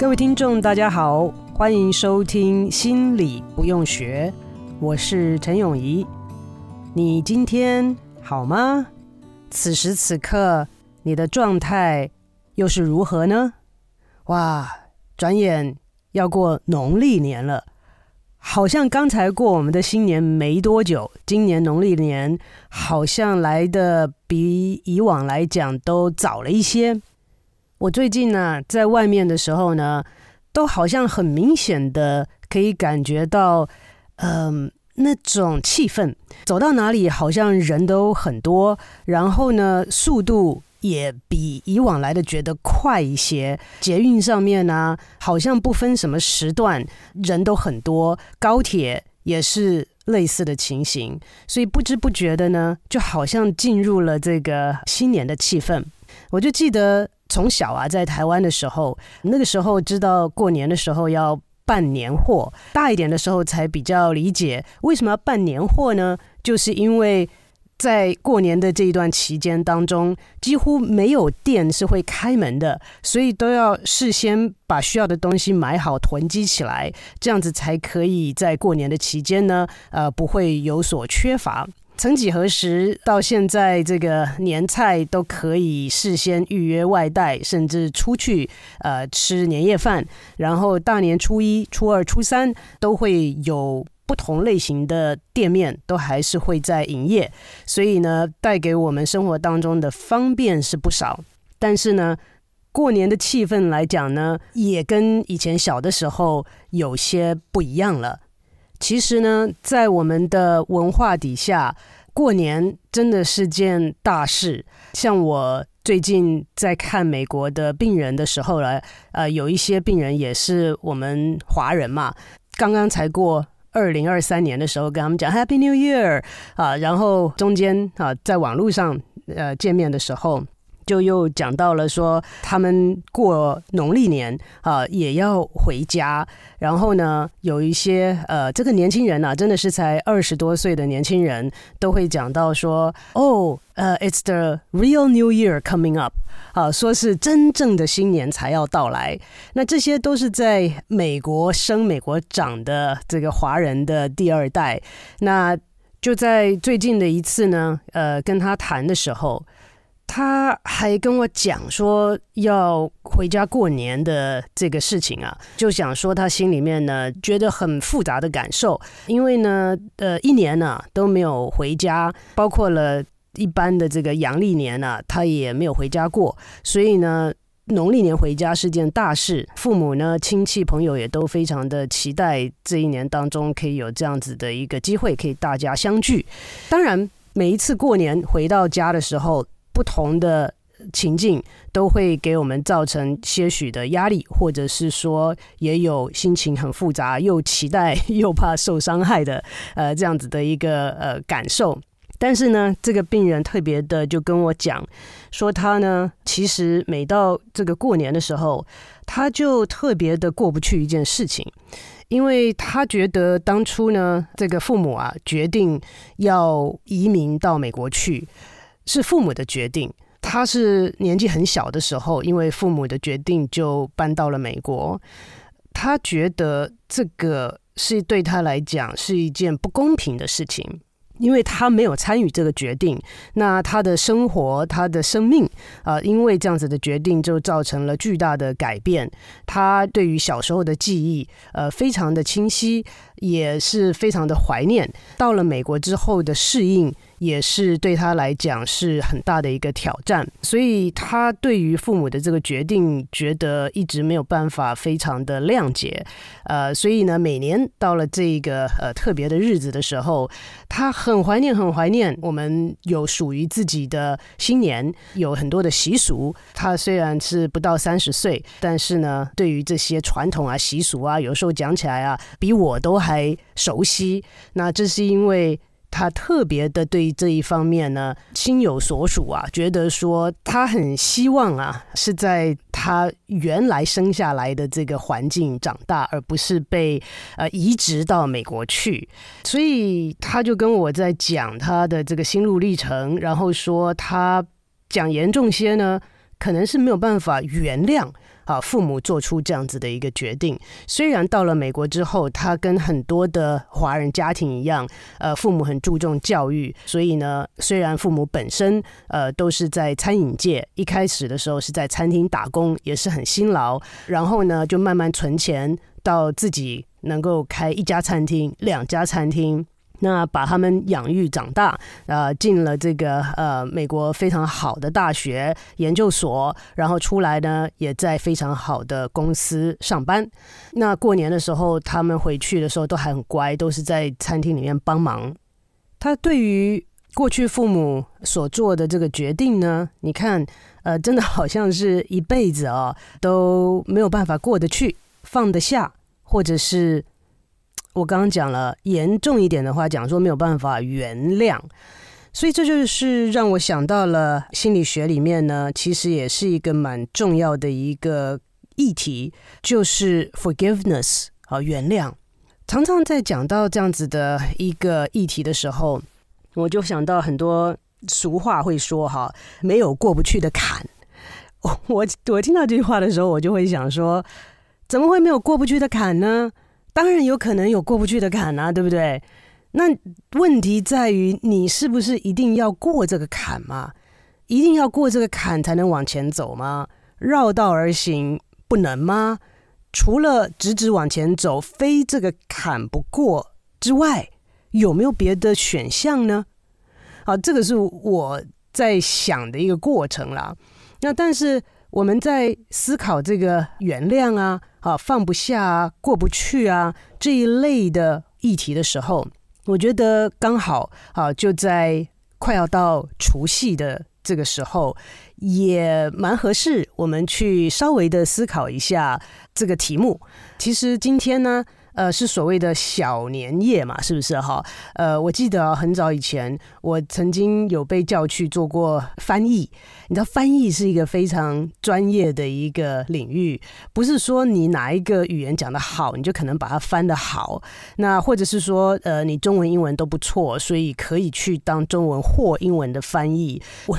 各位听众，大家好，欢迎收听《心理不用学》，我是陈永仪。你今天好吗？此时此刻，你的状态又是如何呢？哇，转眼要过农历年了，好像刚才过我们的新年没多久。今年农历年好像来得比以往来讲都早了一些。我最近呢，在外面的时候呢，都好像很明显的可以感觉到，嗯、那种气氛，走到哪里好像人都很多，然后呢，速度也比以往来的觉得快一些。捷运上面呢，好像不分什么时段，人都很多，高铁也是类似的情形，所以不知不觉的呢，就好像进入了这个新年的气氛。我就记得。从小啊，在台湾的时候，那个时候知道过年的时候要办年货，大一点的时候才比较理解为什么要办年货呢？就是因为在过年的这一段期间当中，几乎没有店是会开门的，所以都要事先把需要的东西买好囤积起来，这样子才可以在过年的期间呢，呃，不会有所缺乏。曾几何时，到现在这个年菜都可以事先预约外带，甚至出去呃吃年夜饭。然后大年初一、初二、初三都会有不同类型的店面，都还是会在营业。所以呢，带给我们生活当中的方便是不少。但是呢，过年的气氛来讲呢，也跟以前小的时候有些不一样了。其实呢，在我们的文化底下，过年真的是件大事。像我最近在看美国的病人的时候呢，呃，有一些病人也是我们华人嘛，刚刚才过二零二三年的时候，跟他们讲 Happy New Year 啊，然后中间啊，在网络上呃见面的时候。就又讲到了说，他们过农历年啊，也要回家。然后呢，有一些呃，这个年轻人啊，真的是才二十多岁的年轻人，都会讲到说，哦，呃，It's the real New Year coming up，啊，说是真正的新年才要到来。那这些都是在美国生、美国长的这个华人的第二代。那就在最近的一次呢，呃，跟他谈的时候。他还跟我讲说要回家过年的这个事情啊，就想说他心里面呢觉得很复杂的感受，因为呢，呃，一年呢、都没有回家，包括了一般的这个阳历年呢、他也没有回家过，所以呢，农历年回家是件大事，父母呢、亲戚朋友也都非常的期待这一年当中可以有这样子的一个机会，可以大家相聚。当然，每一次过年回到家的时候。不同的情境都会给我们造成些许的压力，或者是说也有心情很复杂，又期待又怕受伤害的 呃这样子的一个呃感受。但是呢，这个病人特别的就跟我讲说，他呢其实每到这个过年的时候，他就特别的过不去一件事情，因为他觉得当初呢这个父母啊决定要移民到美国去。是父母的决定，他是年纪很小的时候，因为父母的决定就搬到了美国。他觉得这个是对他来讲是一件不公平的事情，因为他没有参与这个决定，那他的生活、他的生命啊、因为这样子的决定就造成了巨大的改变。他对于小时候的记忆，呃，非常的清晰，也是非常的怀念。到了美国之后的适应。也是对他来讲是很大的一个挑战，所以他对于父母的这个决定，觉得一直没有办法非常的谅解，呃，所以呢，每年到了这个呃特别的日子的时候，他很怀念，很怀念我们有属于自己的新年，有很多的习俗。他虽然是不到三十岁，但是呢，对于这些传统啊、习俗啊，有时候讲起来啊，比我都还熟悉。那这是因为。他特别的对这一方面呢，心有所属啊，觉得说他很希望啊，是在他原来生下来的这个环境长大，而不是被呃移植到美国去。所以他就跟我在讲他的这个心路历程，然后说他讲严重些呢，可能是没有办法原谅。啊，父母做出这样子的一个决定。虽然到了美国之后，他跟很多的华人家庭一样，呃，父母很注重教育，所以呢，虽然父母本身呃都是在餐饮界，一开始的时候是在餐厅打工，也是很辛劳，然后呢，就慢慢存钱，到自己能够开一家餐厅、两家餐厅。那把他们养育长大，呃，进了这个呃美国非常好的大学研究所，然后出来呢，也在非常好的公司上班。那过年的时候，他们回去的时候都还很乖，都是在餐厅里面帮忙。他对于过去父母所做的这个决定呢，你看，呃，真的好像是一辈子啊，都没有办法过得去、放得下，或者是。我刚刚讲了，严重一点的话讲说没有办法原谅，所以这就是让我想到了心理学里面呢，其实也是一个蛮重要的一个议题，就是 forgiveness 啊，原谅。常常在讲到这样子的一个议题的时候，我就想到很多俗话会说哈，没有过不去的坎。我我我听到这句话的时候，我就会想说，怎么会没有过不去的坎呢？当然有可能有过不去的坎啊，对不对？那问题在于你是不是一定要过这个坎吗？一定要过这个坎才能往前走吗？绕道而行不能吗？除了直直往前走，非这个坎不过之外，有没有别的选项呢？好，这个是我在想的一个过程啦。那但是。我们在思考这个原谅啊、啊放不下啊、过不去啊这一类的议题的时候，我觉得刚好啊，就在快要到除夕的这个时候，也蛮合适，我们去稍微的思考一下这个题目。其实今天呢。呃，是所谓的小年夜嘛，是不是哈？呃，我记得很早以前，我曾经有被叫去做过翻译。你知道，翻译是一个非常专业的一个领域，不是说你哪一个语言讲得好，你就可能把它翻得好。那或者是说，呃，你中文、英文都不错，所以可以去当中文或英文的翻译。我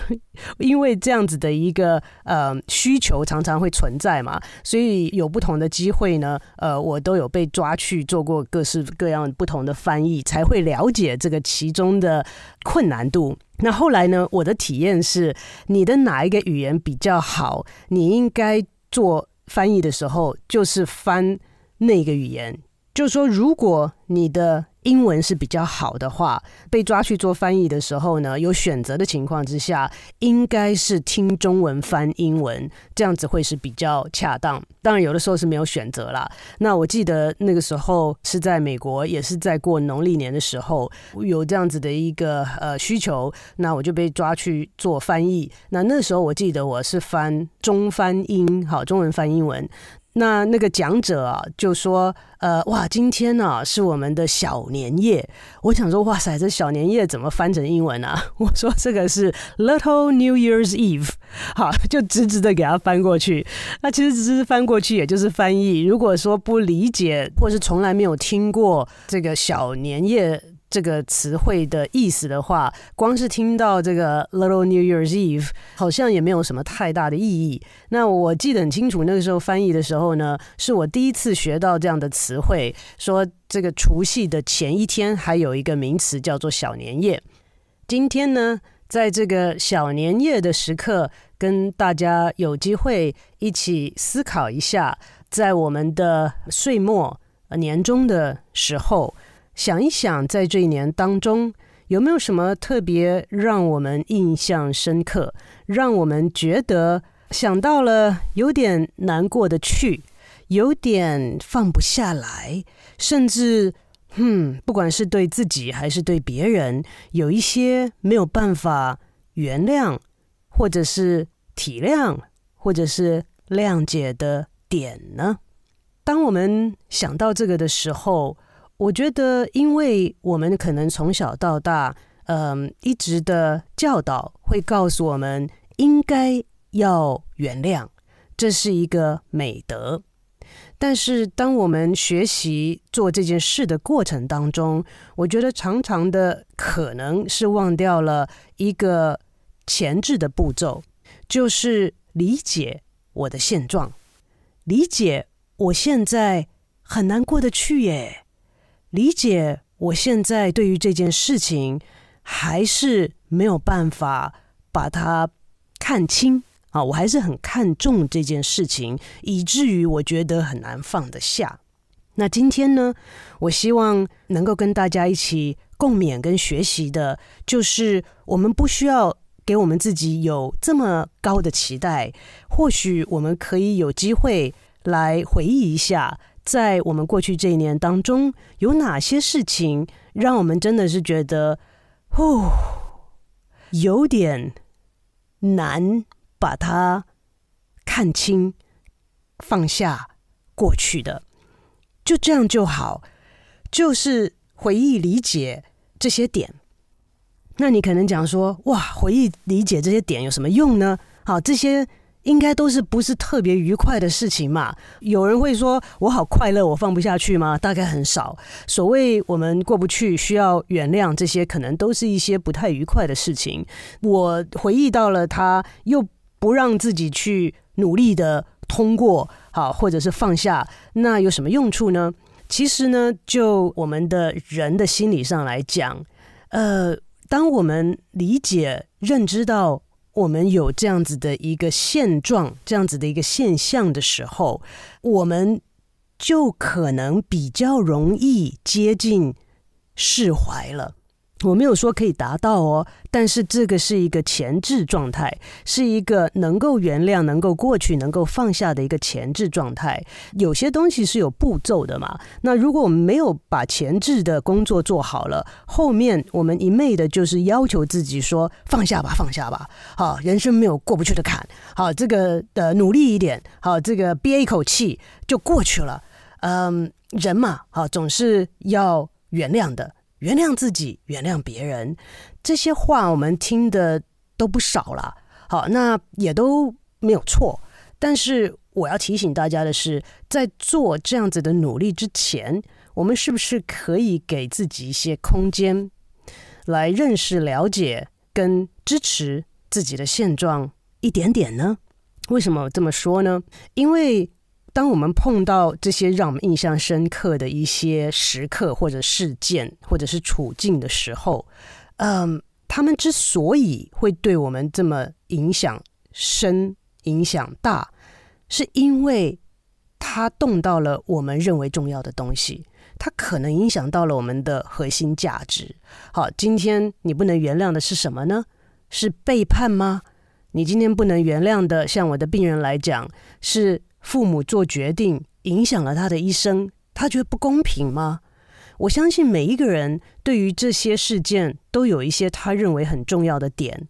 因为这样子的一个呃需求常常会存在嘛，所以有不同的机会呢，呃，我都有被抓。去去做过各式各样不同的翻译，才会了解这个其中的困难度。那后来呢，我的体验是，你的哪一个语言比较好，你应该做翻译的时候，就是翻那个语言。就是说，如果你的英文是比较好的话，被抓去做翻译的时候呢，有选择的情况之下，应该是听中文翻英文，这样子会是比较恰当。当然，有的时候是没有选择啦。那我记得那个时候是在美国，也是在过农历年的时候，有这样子的一个呃需求，那我就被抓去做翻译。那那时候我记得我是翻中翻英，好，中文翻英文。那那个讲者啊，就说：“呃，哇，今天呢、啊、是我们的小年夜。”我想说：“哇塞，这小年夜怎么翻成英文啊？” 我说：“这个是 Little New Year's Eve。”好，就直直的给他翻过去。那其实只是翻过去，也就是翻译。如果说不理解，或是从来没有听过这个小年夜这个词汇的意思的话，光是听到这个 Little New Year's Eve，好像也没有什么太大的意义。那我记得很清楚，那个时候翻译的时候呢，是我第一次学到这样的词汇，说这个除夕的前一天还有一个名词叫做小年夜。今天呢，在这个小年夜的时刻，跟大家有机会一起思考一下，在我们的岁末年终的时候。想一想，在这一年当中，有没有什么特别让我们印象深刻，让我们觉得想到了有点难过的去，有点放不下来，甚至，嗯，不管是对自己还是对别人，有一些没有办法原谅，或者是体谅，或者是谅解的点呢？当我们想到这个的时候，我觉得，因为我们可能从小到大，嗯，一直的教导会告诉我们，应该要原谅，这是一个美德。但是，当我们学习做这件事的过程当中，我觉得常常的可能是忘掉了一个前置的步骤，就是理解我的现状，理解我现在很难过得去耶。理解我现在对于这件事情还是没有办法把它看清啊，我还是很看重这件事情，以至于我觉得很难放得下。那今天呢，我希望能够跟大家一起共勉跟学习的，就是我们不需要给我们自己有这么高的期待，或许我们可以有机会来回忆一下。在我们过去这一年当中，有哪些事情让我们真的是觉得，哦，有点难把它看清、放下过去的？就这样就好，就是回忆理解这些点。那你可能讲说，哇，回忆理解这些点有什么用呢？好，这些。应该都是不是特别愉快的事情嘛？有人会说我好快乐，我放不下去吗？大概很少。所谓我们过不去，需要原谅，这些可能都是一些不太愉快的事情。我回忆到了他，又不让自己去努力的通过，好，或者是放下，那有什么用处呢？其实呢，就我们的人的心理上来讲，呃，当我们理解、认知到。我们有这样子的一个现状，这样子的一个现象的时候，我们就可能比较容易接近释怀了。我没有说可以达到哦，但是这个是一个前置状态，是一个能够原谅、能够过去、能够放下的一个前置状态。有些东西是有步骤的嘛。那如果我们没有把前置的工作做好了，后面我们一昧的就是要求自己说放下吧，放下吧。好，人生没有过不去的坎。好，这个呃努力一点，好，这个憋一口气就过去了。嗯，人嘛，好，总是要原谅的。原谅自己，原谅别人，这些话我们听的都不少了。好，那也都没有错。但是我要提醒大家的是，在做这样子的努力之前，我们是不是可以给自己一些空间，来认识、了解跟支持自己的现状一点点呢？为什么这么说呢？因为。当我们碰到这些让我们印象深刻的一些时刻或者事件或者是处境的时候，嗯，他们之所以会对我们这么影响深、影响大，是因为它动到了我们认为重要的东西，它可能影响到了我们的核心价值。好，今天你不能原谅的是什么呢？是背叛吗？你今天不能原谅的，像我的病人来讲是。父母做决定影响了他的一生，他觉得不公平吗？我相信每一个人对于这些事件都有一些他认为很重要的点，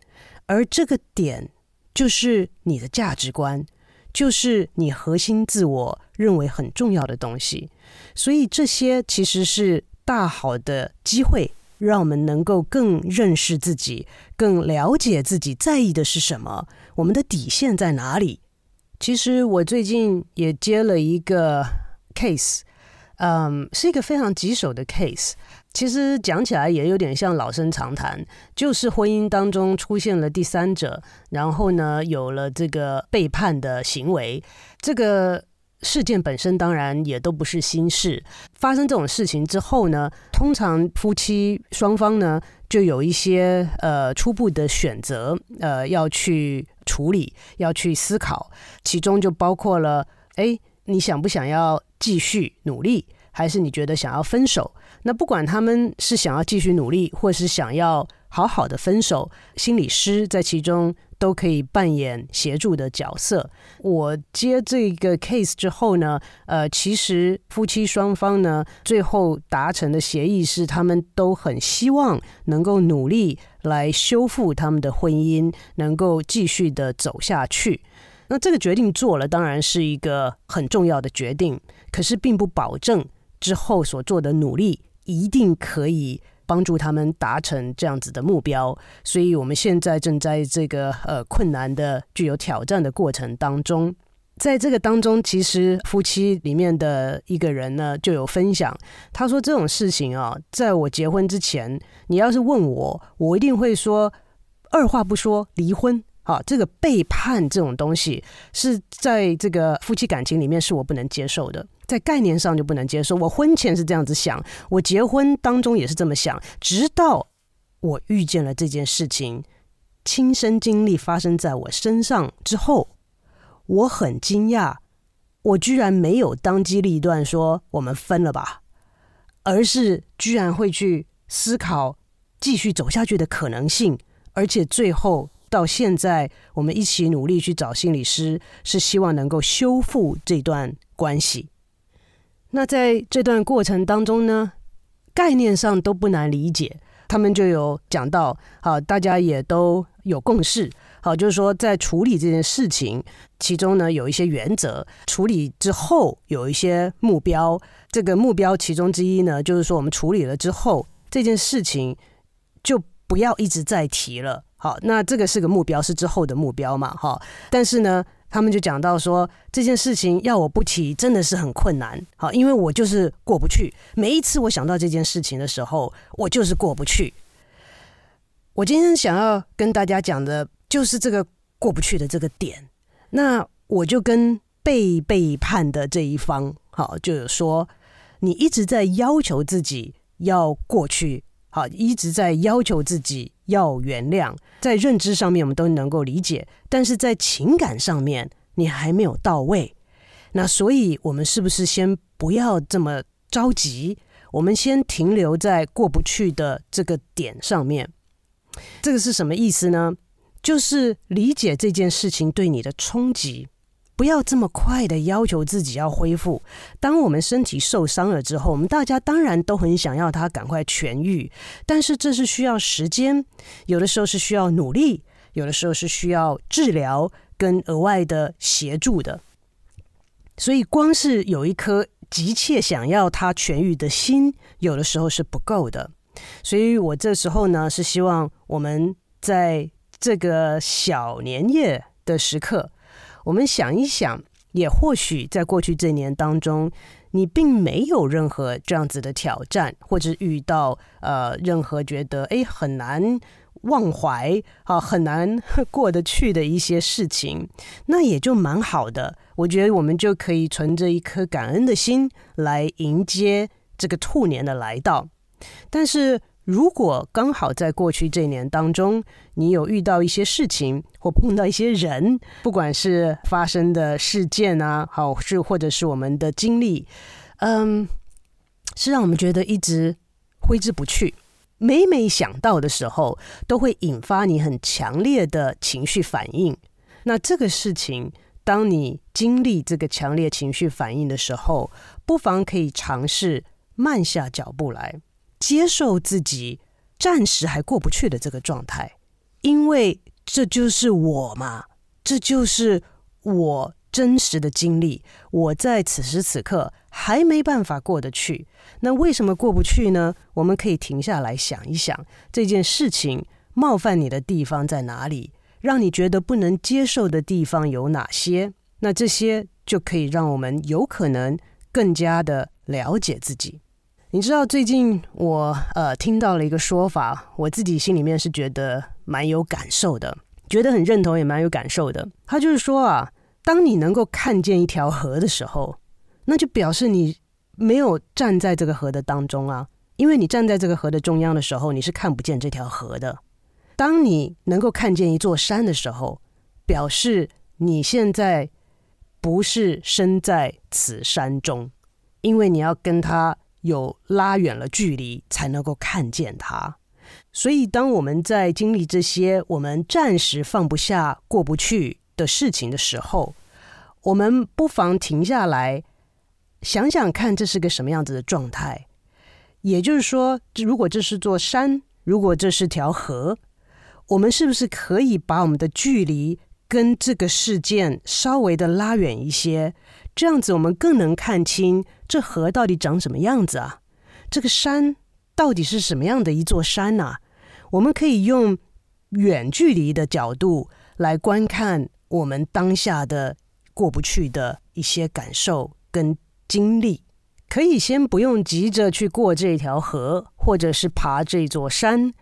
而这个点就是你的价值观，就是你核心自我认为很重要的东西。所以这些其实是大好的机会，让我们能够更认识自己，更了解自己在意的是什么，我们的底线在哪里。其实我最近也接了一个 case，嗯，是一个非常棘手的 case。其实讲起来也有点像老生常谈，就是婚姻当中出现了第三者，然后呢，有了这个背叛的行为，这个事件本身当然也都不是新事。发生这种事情之后呢，通常夫妻双方呢就有一些呃初步的选择，呃要去处理，要去思考，其中就包括了，哎，你想不想要继续努力，还是你觉得想要分手？那不管他们是想要继续努力，或是想要好好的分手，心理师在其中都可以扮演协助的角色。我接这个 case 之后呢，呃，其实夫妻双方呢，最后达成的协议是，他们都很希望能够努力来修复他们的婚姻，能够继续的走下去。那这个决定做了，当然是一个很重要的决定，可是并不保证之后所做的努力。一定可以帮助他们达成这样子的目标，所以我们现在正在这个呃困难的、具有挑战的过程当中。在这个当中，其实夫妻里面的一个人呢就有分享，他说这种事情啊，在我结婚之前，你要是问我，我一定会说二话不说离婚。啊，这个背叛这种东西是在这个夫妻感情里面是我不能接受的。在概念上就不能接受。我婚前是这样子想，我结婚当中也是这么想，直到我遇见了这件事情，亲身经历发生在我身上之后，我很惊讶，我居然没有当机立断说我们分了吧，而是居然会去思考继续走下去的可能性，而且最后到现在，我们一起努力去找心理师，是希望能够修复这段关系。那在这段过程当中呢，概念上都不难理解。他们就有讲到，好，大家也都有共识，好，就是说在处理这件事情，其中呢有一些原则，处理之后有一些目标。这个目标其中之一呢，就是说我们处理了之后，这件事情就不要一直再提了。好，那这个是个目标，是之后的目标嘛，哈。但是呢。他们就讲到说，这件事情要我不提真的是很困难，好，因为我就是过不去。每一次我想到这件事情的时候，我就是过不去。我今天想要跟大家讲的就是这个过不去的这个点。那我就跟被背叛的这一方，好，就有说，你一直在要求自己要过去，好，一直在要求自己。要原谅，在认知上面我们都能够理解，但是在情感上面你还没有到位。那所以，我们是不是先不要这么着急？我们先停留在过不去的这个点上面。这个是什么意思呢？就是理解这件事情对你的冲击。不要这么快的要求自己要恢复。当我们身体受伤了之后，我们大家当然都很想要它赶快痊愈，但是这是需要时间，有的时候是需要努力，有的时候是需要治疗跟额外的协助的。所以，光是有一颗急切想要它痊愈的心，有的时候是不够的。所以我这时候呢，是希望我们在这个小年夜的时刻。我们想一想，也或许在过去这年当中，你并没有任何这样子的挑战，或者遇到呃任何觉得诶很难忘怀啊，很难过得去的一些事情，那也就蛮好的。我觉得我们就可以存着一颗感恩的心来迎接这个兔年的来到，但是。如果刚好在过去这一年当中，你有遇到一些事情或碰到一些人，不管是发生的事件啊，好是或者是我们的经历，嗯，是让我们觉得一直挥之不去。每每想到的时候，都会引发你很强烈的情绪反应。那这个事情，当你经历这个强烈情绪反应的时候，不妨可以尝试慢下脚步来。接受自己暂时还过不去的这个状态，因为这就是我嘛，这就是我真实的经历。我在此时此刻还没办法过得去，那为什么过不去呢？我们可以停下来想一想，这件事情冒犯你的地方在哪里，让你觉得不能接受的地方有哪些？那这些就可以让我们有可能更加的了解自己。你知道最近我呃听到了一个说法，我自己心里面是觉得蛮有感受的，觉得很认同，也蛮有感受的。他就是说啊，当你能够看见一条河的时候，那就表示你没有站在这个河的当中啊，因为你站在这个河的中央的时候，你是看不见这条河的。当你能够看见一座山的时候，表示你现在不是身在此山中，因为你要跟他有拉远了距离，才能够看见它。所以，当我们在经历这些我们暂时放不下、过不去的事情的时候，我们不妨停下来，想想看，这是个什么样子的状态。也就是说，如果这是座山，如果这是条河，我们是不是可以把我们的距离跟这个事件稍微的拉远一些，这样子我们更能看清这河到底长什么样子啊？这个山到底是什么样的一座山呐？我们可以用远距离的角度来观看我们当下的过不去的一些感受跟经历，可以先不用急着去过这条河，或者是爬这座山，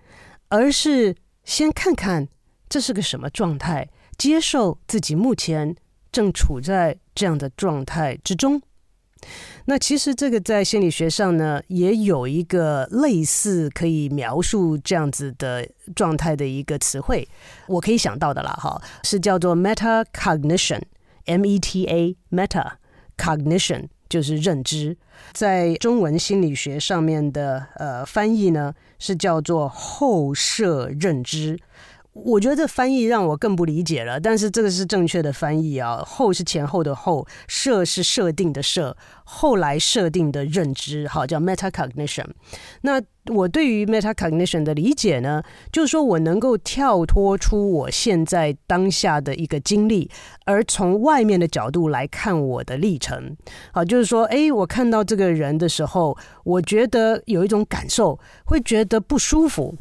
而是先看看这是个什么状态。接受自己目前正处在这样的状态之中。那其实这个在心理学上呢，也有一个类似可以描述这样子的状态的一个词汇，我可以想到的啦，哈，是叫做 metacognition，M-E-T-A，meta，cognition 就是认知，在中文心理学上面的呃翻译呢，是叫做后设认知。我觉得这翻译让我更不理解了，但是这个是正确的翻译啊。后是前后的后，设是设定的设，后来设定的认知，好，叫 metacognition。那我对于 metacognition 的理解呢，就是说我能够跳脱出我现在当下的一个经历，而从外面的角度来看我的历程。好，就是说，哎，我看到这个人的时候，我觉得有一种感受，会觉得不舒服。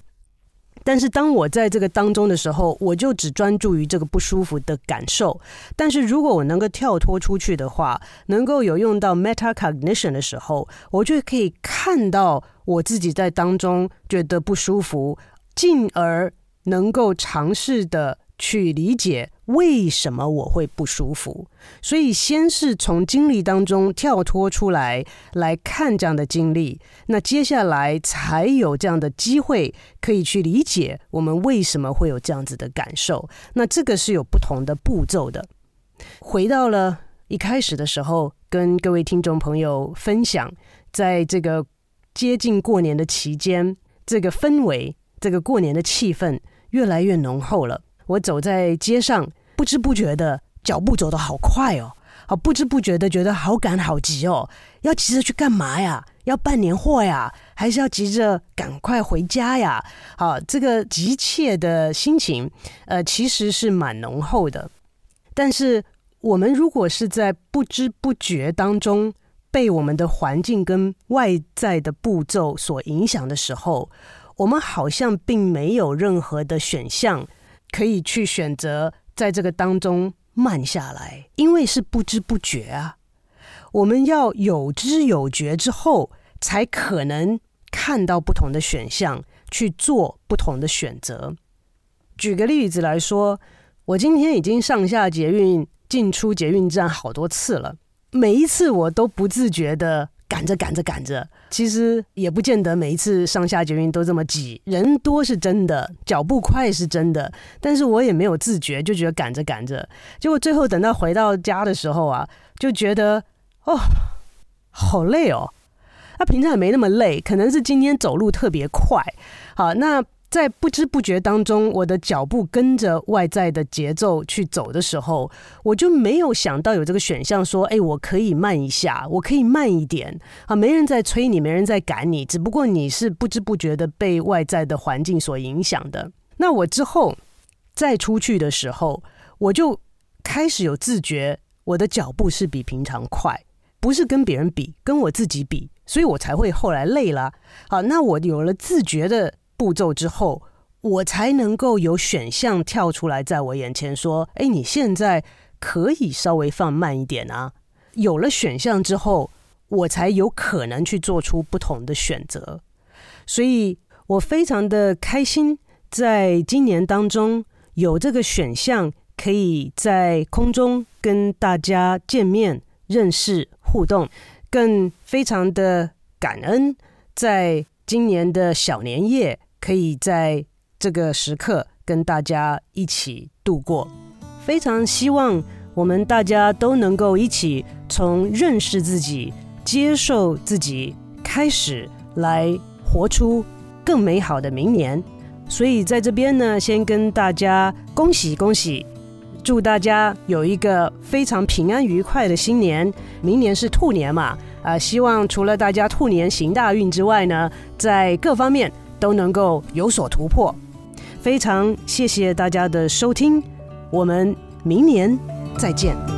但是当我在这个当中的时候，我就只专注于这个不舒服的感受。但是如果我能够跳脱出去的话，能够有用到 metacognition 的时候，我就可以看到我自己在当中觉得不舒服，进而能够尝试的去理解。为什么我会不舒服？所以先是从经历当中跳脱出来，来看这样的经历，那接下来才有这样的机会可以去理解我们为什么会有这样子的感受。那这个是有不同的步骤的。回到了一开始的时候，跟各位听众朋友分享，在这个接近过年的期间，这个氛围，这个过年的气氛越来越浓厚了。我走在街上。不知不觉的脚步走得好快哦，好不知不觉的觉得好赶好急哦，要急着去干嘛呀？要办年货呀？还是要急着赶快回家呀？好，这个急切的心情，呃，其实是蛮浓厚的。但是我们如果是在不知不觉当中被我们的环境跟外在的步骤所影响的时候，我们好像并没有任何的选项可以去选择。在这个当中慢下来，因为是不知不觉啊。我们要有知有觉之后，才可能看到不同的选项，去做不同的选择。举个例子来说，我今天已经上下捷运、进出捷运站好多次了，每一次我都不自觉的。赶着赶着赶着，其实也不见得每一次上下捷运都这么挤，人多是真的，脚步快是真的，但是我也没有自觉，就觉得赶着赶着，结果最后等到回到家的时候啊，就觉得哦，好累哦，那平常也没那么累，可能是今天走路特别快，好那。在不知不觉当中，我的脚步跟着外在的节奏去走的时候，我就没有想到有这个选项，说：“哎，我可以慢一下，我可以慢一点。”啊，没人在催你，没人在赶你，只不过你是不知不觉的被外在的环境所影响的。那我之后再出去的时候，我就开始有自觉，我的脚步是比平常快，不是跟别人比，跟我自己比，所以我才会后来累了。好，那我有了自觉的。步骤之后，我才能够有选项跳出来，在我眼前说：“哎，你现在可以稍微放慢一点啊。”有了选项之后，我才有可能去做出不同的选择。所以我非常的开心，在今年当中有这个选项，可以在空中跟大家见面、认识、互动，更非常的感恩，在今年的小年夜，可以在这个时刻跟大家一起度过。非常希望我们大家都能够一起从认识自己、接受自己开始，来活出更美好的明年。所以在这边呢，先跟大家恭喜恭喜，祝大家有一个非常平安愉快的新年。明年是兔年嘛，啊，希望除了大家兔年行大运之外呢，在各方面都能够有所突破。非常谢谢大家的收听。我们明年再见。